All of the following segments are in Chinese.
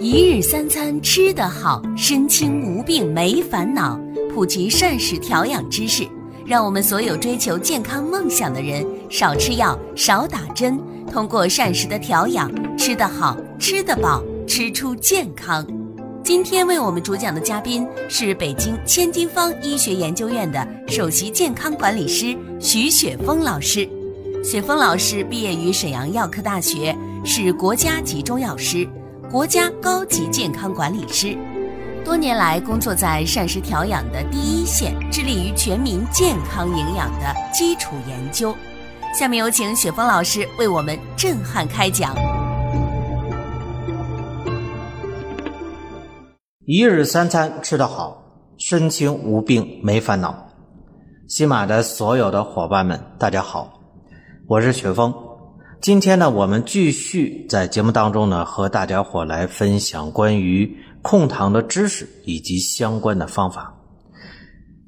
一日三餐吃得好，身轻无病没烦恼。普及膳食调养知识，让我们所有追求健康梦想的人少吃药、少打针，通过膳食的调养，吃得好、吃得饱、吃出健康。今天为我们主讲的嘉宾是北京千金方医学研究院的首席健康管理师徐雪峰老师。雪峰老师毕业于沈阳药科大学，是国家级中药师。国家高级健康管理师，多年来工作在膳食调养的第一线，致力于全民健康营养的基础研究。下面有请雪峰老师为我们震撼开讲。一日三餐吃得好，身轻无病没烦恼。喜马的所有的伙伴们，大家好，我是雪峰。今天呢，我们继续在节目当中呢，和大家伙来分享关于控糖的知识以及相关的方法。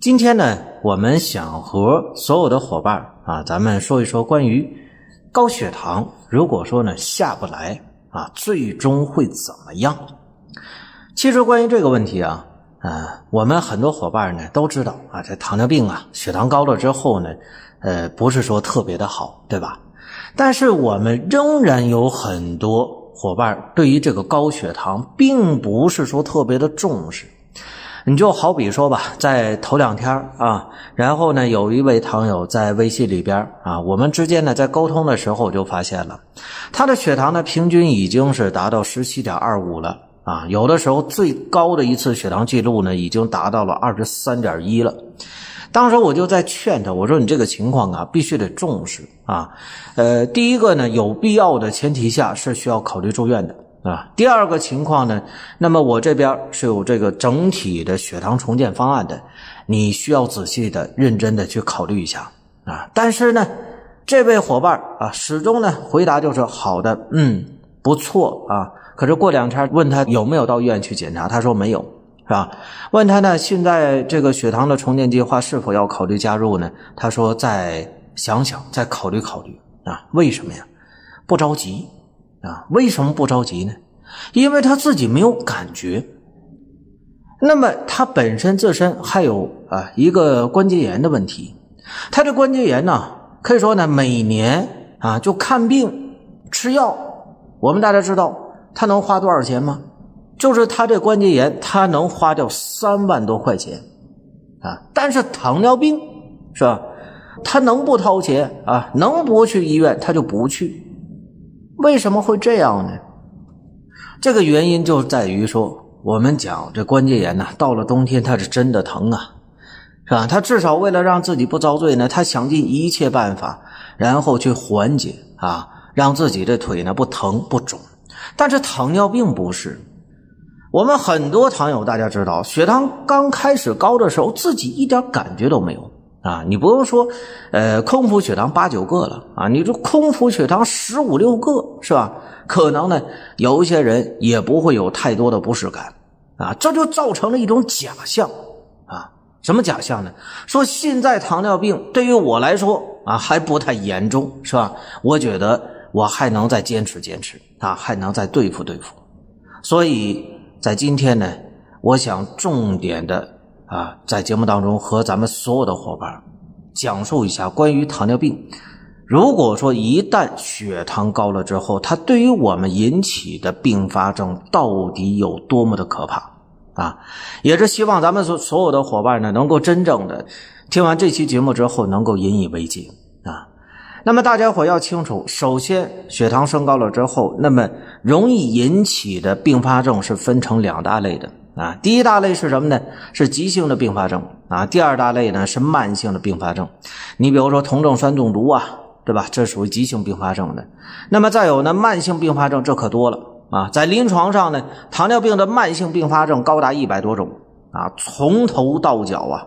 今天呢，我们想和所有的伙伴啊，咱们说一说关于高血糖，如果说呢下不来啊，最终会怎么样？其实关于这个问题啊，啊，我们很多伙伴呢都知道啊，这糖尿病啊，血糖高了之后呢，呃，不是说特别的好，对吧？但是我们仍然有很多伙伴对于这个高血糖并不是说特别的重视。你就好比说吧，在头两天啊，然后呢，有一位糖友在微信里边啊，我们之间呢在沟通的时候就发现了，他的血糖呢平均已经是达到十七点二五了啊，有的时候最高的一次血糖记录呢已经达到了二十三点一了。当时我就在劝他，我说你这个情况啊，必须得重视啊。呃，第一个呢，有必要的前提下是需要考虑住院的啊。第二个情况呢，那么我这边是有这个整体的血糖重建方案的，你需要仔细的、认真的去考虑一下啊。但是呢，这位伙伴啊，始终呢回答就是好的，嗯，不错啊。可是过两天问他有没有到医院去检查，他说没有。是吧？问他呢，现在这个血糖的重建计划是否要考虑加入呢？他说再想想，再考虑考虑啊。为什么呀？不着急啊？为什么不着急呢？因为他自己没有感觉。那么他本身自身还有啊一个关节炎的问题。他这关节炎呢，可以说呢，每年啊就看病吃药。我们大家知道他能花多少钱吗？就是他这关节炎，他能花掉三万多块钱，啊！但是糖尿病是吧？他能不掏钱啊？能不去医院他就不去。为什么会这样呢？这个原因就在于说，我们讲这关节炎呢，到了冬天它是真的疼啊，是吧？他至少为了让自己不遭罪呢，他想尽一切办法，然后去缓解啊，让自己这腿呢不疼不肿。但是糖尿病不是。我们很多糖友，大家知道，血糖刚开始高的时候，自己一点感觉都没有啊！你不用说，呃，空腹血糖八九个了啊，你这空腹血糖十五六个是吧？可能呢，有一些人也不会有太多的不适感啊，这就造成了一种假象啊！什么假象呢？说现在糖尿病对于我来说啊，还不太严重是吧？我觉得我还能再坚持坚持啊，还能再对付对付，所以。在今天呢，我想重点的啊，在节目当中和咱们所有的伙伴讲述一下关于糖尿病。如果说一旦血糖高了之后，它对于我们引起的并发症到底有多么的可怕啊？也是希望咱们所所有的伙伴呢，能够真正的听完这期节目之后，能够引以为戒。那么大家伙要清楚，首先血糖升高了之后，那么容易引起的并发症是分成两大类的啊。第一大类是什么呢？是急性的并发症啊。第二大类呢是慢性的并发症。你比如说酮症酸中毒啊，对吧？这属于急性并发症的。那么再有呢，慢性并发症这可多了啊。在临床上呢，糖尿病的慢性并发症高达一百多种啊，从头到脚啊，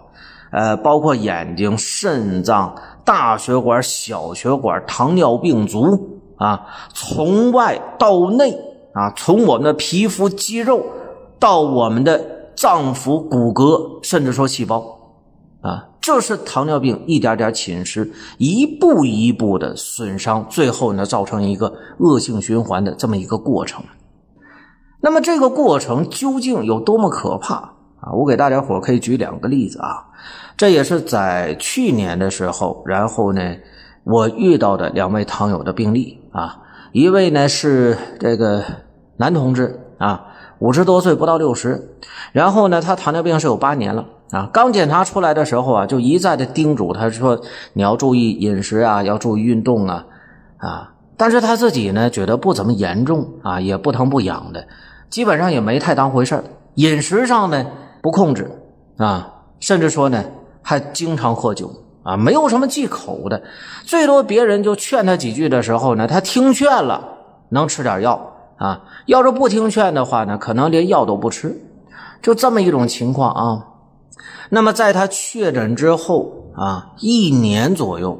呃，包括眼睛、肾脏。大血管、小血管、糖尿病足啊，从外到内啊，从我们的皮肤、肌肉到我们的脏腑、骨骼，甚至说细胞啊，这是糖尿病一点点侵蚀，一步一步的损伤，最后呢，造成一个恶性循环的这么一个过程。那么这个过程究竟有多么可怕啊？我给大家伙可以举两个例子啊，这也是在去年的时候，然后呢，我遇到的两位糖友的病例啊，一位呢是这个男同志啊。五十多岁不到六十，然后呢，他糖尿病是有八年了啊。刚检查出来的时候啊，就一再的叮嘱他说：“你要注意饮食啊，要注意运动啊，啊。”但是他自己呢，觉得不怎么严重啊，也不疼不痒的，基本上也没太当回事饮食上呢不控制啊，甚至说呢还经常喝酒啊，没有什么忌口的，最多别人就劝他几句的时候呢，他听劝了，能吃点药。啊，要是不听劝的话呢，可能连药都不吃，就这么一种情况啊。那么在他确诊之后啊，一年左右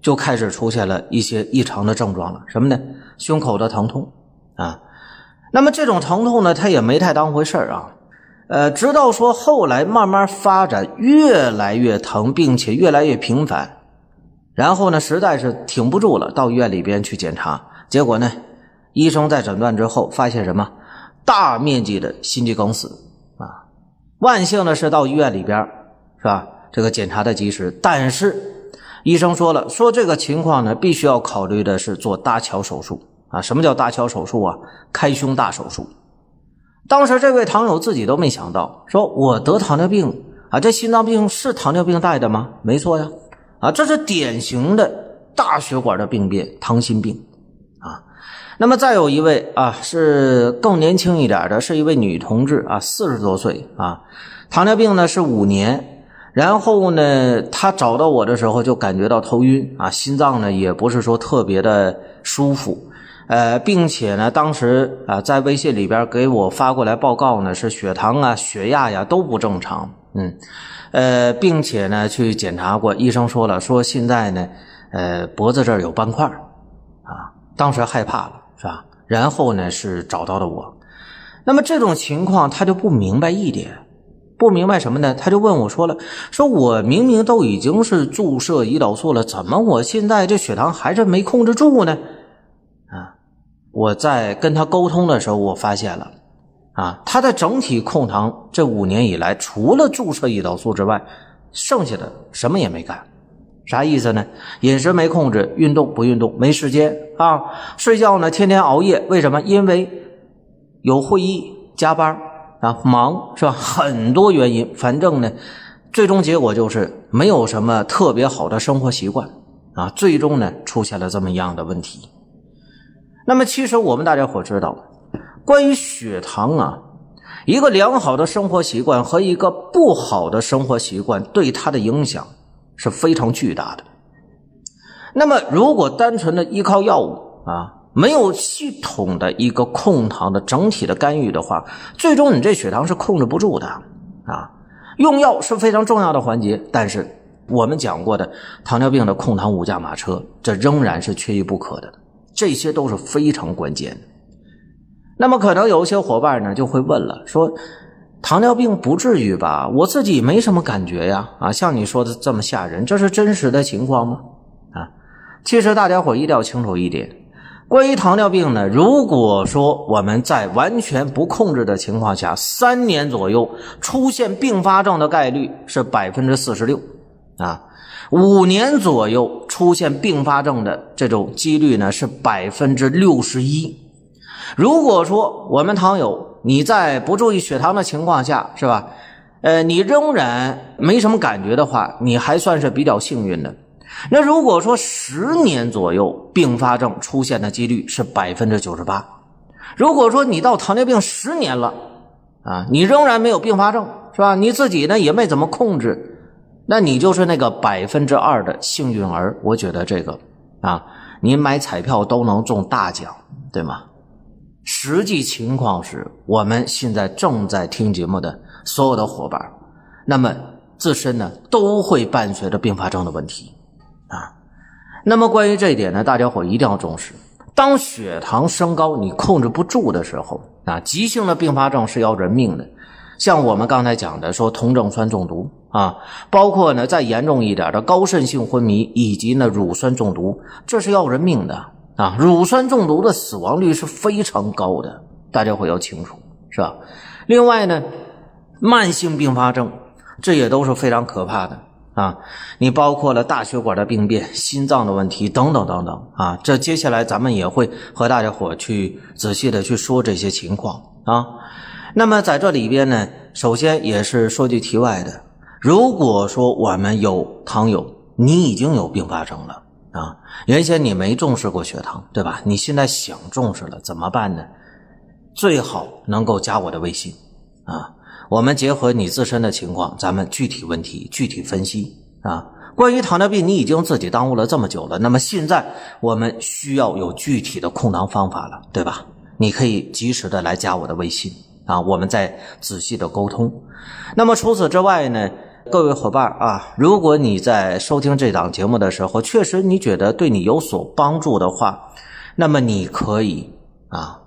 就开始出现了一些异常的症状了，什么呢？胸口的疼痛啊。那么这种疼痛呢，他也没太当回事啊。呃，直到说后来慢慢发展，越来越疼，并且越来越频繁，然后呢，实在是挺不住了，到医院里边去检查，结果呢？医生在诊断之后发现什么？大面积的心肌梗死啊！万幸的是到医院里边是吧？这个检查的及时，但是医生说了，说这个情况呢，必须要考虑的是做搭桥手术啊！什么叫搭桥手术啊？开胸大手术。当时这位糖友自己都没想到，说我得糖尿病啊，这心脏病是糖尿病带的吗？没错呀，啊，这是典型的大血管的病变，糖心病啊。那么再有一位啊，是更年轻一点的，是一位女同志啊，四十多岁啊，糖尿病呢是五年，然后呢，她找到我的时候就感觉到头晕啊，心脏呢也不是说特别的舒服，呃，并且呢，当时啊在微信里边给我发过来报告呢，是血糖啊、血压呀都不正常，嗯，呃，并且呢去检查过，医生说了，说现在呢，呃，脖子这儿有斑块啊，当时害怕了。是吧？然后呢，是找到了我。那么这种情况，他就不明白一点，不明白什么呢？他就问我说了：“说我明明都已经是注射胰岛素了，怎么我现在这血糖还是没控制住呢？”我在跟他沟通的时候，我发现了，啊，他的整体控糖这五年以来，除了注射胰岛素之外，剩下的什么也没干。啥意思呢？饮食没控制，运动不运动，没时间啊！睡觉呢，天天熬夜，为什么？因为有会议、加班啊，忙是吧？很多原因，反正呢，最终结果就是没有什么特别好的生活习惯啊，最终呢，出现了这么样的问题。那么，其实我们大家伙知道，关于血糖啊，一个良好的生活习惯和一个不好的生活习惯对它的影响。是非常巨大的。那么，如果单纯的依靠药物啊，没有系统的一个控糖的整体的干预的话，最终你这血糖是控制不住的啊。用药是非常重要的环节，但是我们讲过的糖尿病的控糖五驾马车，这仍然是缺一不可的。这些都是非常关键的。那么，可能有一些伙伴呢就会问了，说。糖尿病不至于吧？我自己没什么感觉呀。啊，像你说的这么吓人，这是真实的情况吗？啊，其实大家伙一定要清楚一点，关于糖尿病呢，如果说我们在完全不控制的情况下，三年左右出现并发症的概率是百分之四十六，啊，五年左右出现并发症的这种几率呢是百分之六十一。如果说我们糖友，你在不注意血糖的情况下，是吧？呃，你仍然没什么感觉的话，你还算是比较幸运的。那如果说十年左右并发症出现的几率是百分之九十八，如果说你到糖尿病十年了，啊，你仍然没有并发症，是吧？你自己呢也没怎么控制，那你就是那个百分之二的幸运儿。我觉得这个啊，你买彩票都能中大奖，对吗？实际情况是我们现在正在听节目的所有的伙伴，那么自身呢都会伴随着并发症的问题啊。那么关于这一点呢，大家伙一定要重视。当血糖升高你控制不住的时候啊，急性的并发症是要人命的。像我们刚才讲的说酮症酸中毒啊，包括呢再严重一点的高渗性昏迷以及呢乳酸中毒，这是要人命的。啊，乳酸中毒的死亡率是非常高的，大家伙要清楚，是吧？另外呢，慢性并发症，这也都是非常可怕的啊！你包括了大血管的病变、心脏的问题等等等等啊！这接下来咱们也会和大家伙去仔细的去说这些情况啊。那么在这里边呢，首先也是说句题外的，如果说我们有糖友，你已经有并发症了啊，原先你没重视过血糖，对吧？你现在想重视了，怎么办呢？最好能够加我的微信啊，我们结合你自身的情况，咱们具体问题具体分析啊。关于糖尿病，你已经自己耽误了这么久了，那么现在我们需要有具体的控糖方法了，对吧？你可以及时的来加我的微信啊，我们再仔细的沟通。那么除此之外呢，各位伙伴啊，如果你在收听这档节目的时候，确实你觉得对你有所帮助的话，那么你可以啊。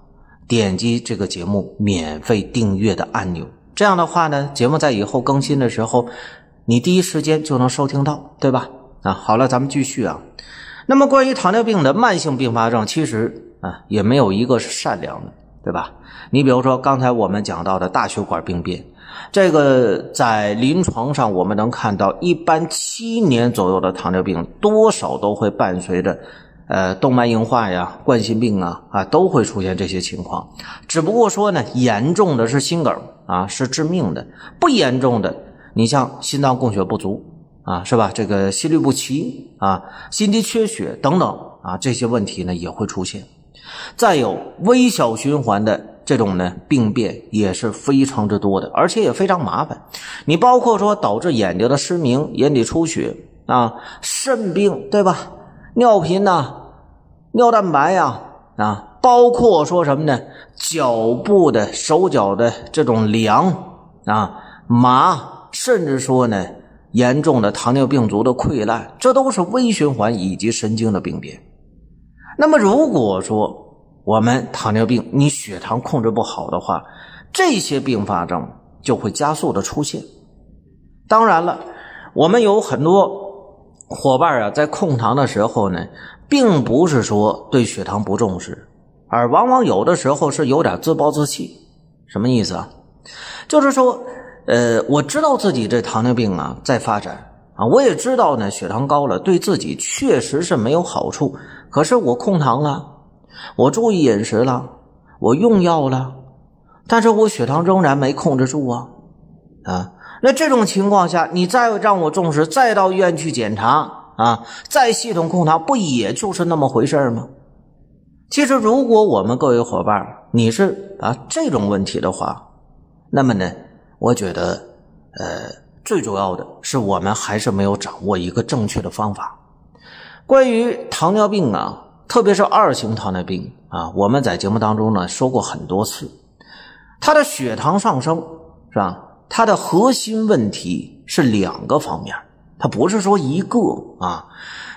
点击这个节目免费订阅的按钮，这样的话呢，节目在以后更新的时候，你第一时间就能收听到，对吧？啊，好了，咱们继续啊。那么关于糖尿病的慢性并发症，其实啊也没有一个是善良的，对吧？你比如说刚才我们讲到的大血管病变，这个在临床上我们能看到，一般七年左右的糖尿病多少都会伴随着。呃，动脉硬化呀，冠心病啊，啊，都会出现这些情况。只不过说呢，严重的是心梗啊，是致命的；不严重的，你像心脏供血不足啊，是吧？这个心律不齐啊，心肌缺血等等啊，这些问题呢也会出现。再有微小循环的这种呢病变也是非常之多的，而且也非常麻烦。你包括说导致眼睛的失明、眼底出血啊，肾病，对吧？尿频呐。尿蛋白呀，啊，包括说什么呢？脚部的、手脚的这种凉啊、麻，甚至说呢，严重的糖尿病足的溃烂，这都是微循环以及神经的病变。那么，如果说我们糖尿病你血糖控制不好的话，这些并发症就会加速的出现。当然了，我们有很多伙伴啊，在控糖的时候呢。并不是说对血糖不重视，而往往有的时候是有点自暴自弃。什么意思啊？就是说，呃，我知道自己这糖尿病啊在发展啊，我也知道呢，血糖高了对自己确实是没有好处。可是我控糖了，我注意饮食了，我用药了，但是我血糖仍然没控制住啊啊！那这种情况下，你再让我重视，再到医院去检查。啊，再系统控糖不也就是那么回事吗？其实，如果我们各位伙伴你是啊这种问题的话，那么呢，我觉得呃最主要的是我们还是没有掌握一个正确的方法。关于糖尿病啊，特别是二型糖尿病啊，我们在节目当中呢说过很多次，它的血糖上升是吧？它的核心问题是两个方面。它不是说一个啊，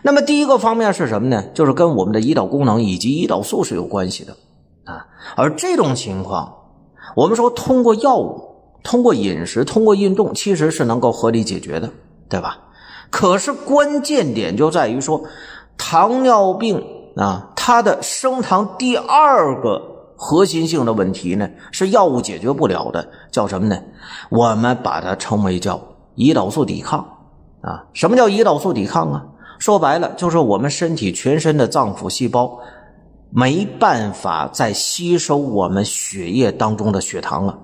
那么第一个方面是什么呢？就是跟我们的胰岛功能以及胰岛素是有关系的啊。而这种情况，我们说通过药物、通过饮食、通过运动，其实是能够合理解决的，对吧？可是关键点就在于说，糖尿病啊，它的升糖第二个核心性的问题呢，是药物解决不了的，叫什么呢？我们把它称为叫胰岛素抵抗。啊，什么叫胰岛素抵抗啊？说白了，就是我们身体全身的脏腑细胞没办法再吸收我们血液当中的血糖了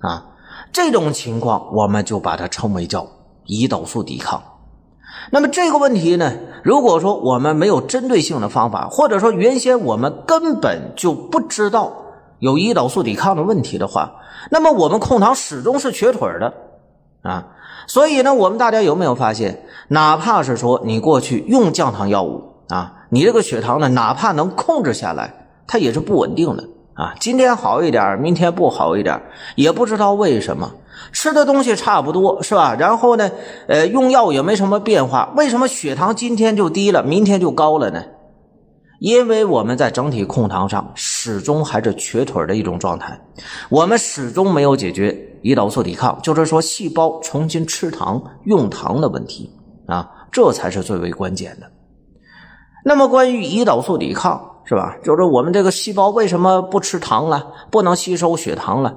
啊。这种情况，我们就把它称为叫胰岛素抵抗。那么这个问题呢，如果说我们没有针对性的方法，或者说原先我们根本就不知道有胰岛素抵抗的问题的话，那么我们控糖始终是瘸腿的啊。所以呢，我们大家有没有发现，哪怕是说你过去用降糖药物啊，你这个血糖呢，哪怕能控制下来，它也是不稳定的啊。今天好一点，明天不好一点，也不知道为什么。吃的东西差不多是吧？然后呢，呃，用药也没什么变化，为什么血糖今天就低了，明天就高了呢？因为我们在整体控糖上始终还是瘸腿的一种状态，我们始终没有解决胰岛素抵抗，就是说细胞重新吃糖用糖的问题啊，这才是最为关键的。那么关于胰岛素抵抗是吧？就是我们这个细胞为什么不吃糖了，不能吸收血糖了？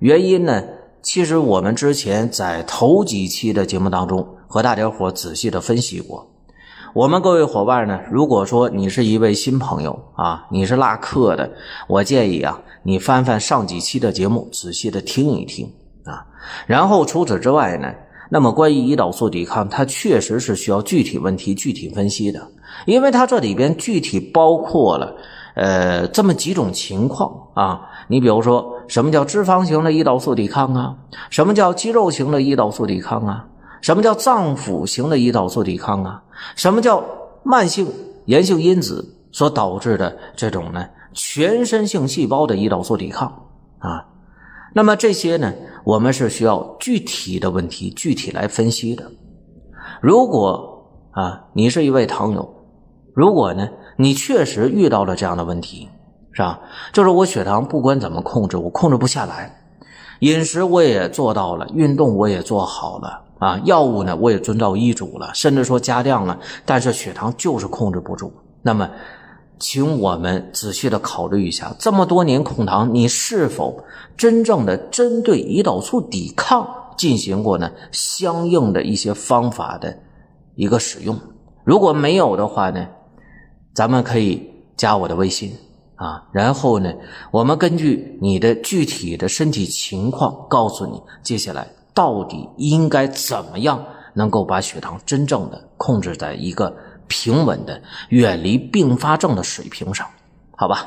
原因呢？其实我们之前在头几期的节目当中和大家伙仔细的分析过。我们各位伙伴呢，如果说你是一位新朋友啊，你是拉客的，我建议啊，你翻翻上几期的节目，仔细的听一听啊。然后除此之外呢，那么关于胰岛素抵抗，它确实是需要具体问题具体分析的，因为它这里边具体包括了。呃，这么几种情况啊，你比如说，什么叫脂肪型的胰岛素抵抗啊？什么叫肌肉型的胰岛素抵抗啊？什么叫脏腑型的胰岛素抵抗啊？什么叫慢性炎性因子所导致的这种呢？全身性细胞的胰岛素抵抗啊？那么这些呢，我们是需要具体的问题具体来分析的。如果啊，你是一位糖友，如果呢？你确实遇到了这样的问题，是吧？就是我血糖不管怎么控制，我控制不下来。饮食我也做到了，运动我也做好了啊，药物呢我也遵照医嘱了，甚至说加量了，但是血糖就是控制不住。那么，请我们仔细的考虑一下，这么多年控糖，你是否真正的针对胰岛素抵抗进行过呢相应的一些方法的一个使用？如果没有的话呢？咱们可以加我的微信啊，然后呢，我们根据你的具体的身体情况，告诉你接下来到底应该怎么样能够把血糖真正的控制在一个平稳的、远离并发症的水平上，好吧？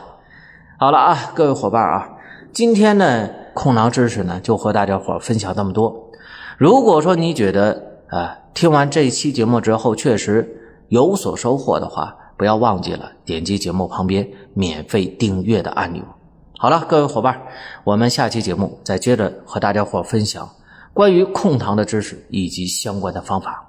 好了啊，各位伙伴啊，今天呢控糖知识呢就和大家伙分享这么多。如果说你觉得啊听完这一期节目之后确实有所收获的话，不要忘记了点击节目旁边免费订阅的按钮。好了，各位伙伴，我们下期节目再接着和大家伙分享关于控糖的知识以及相关的方法。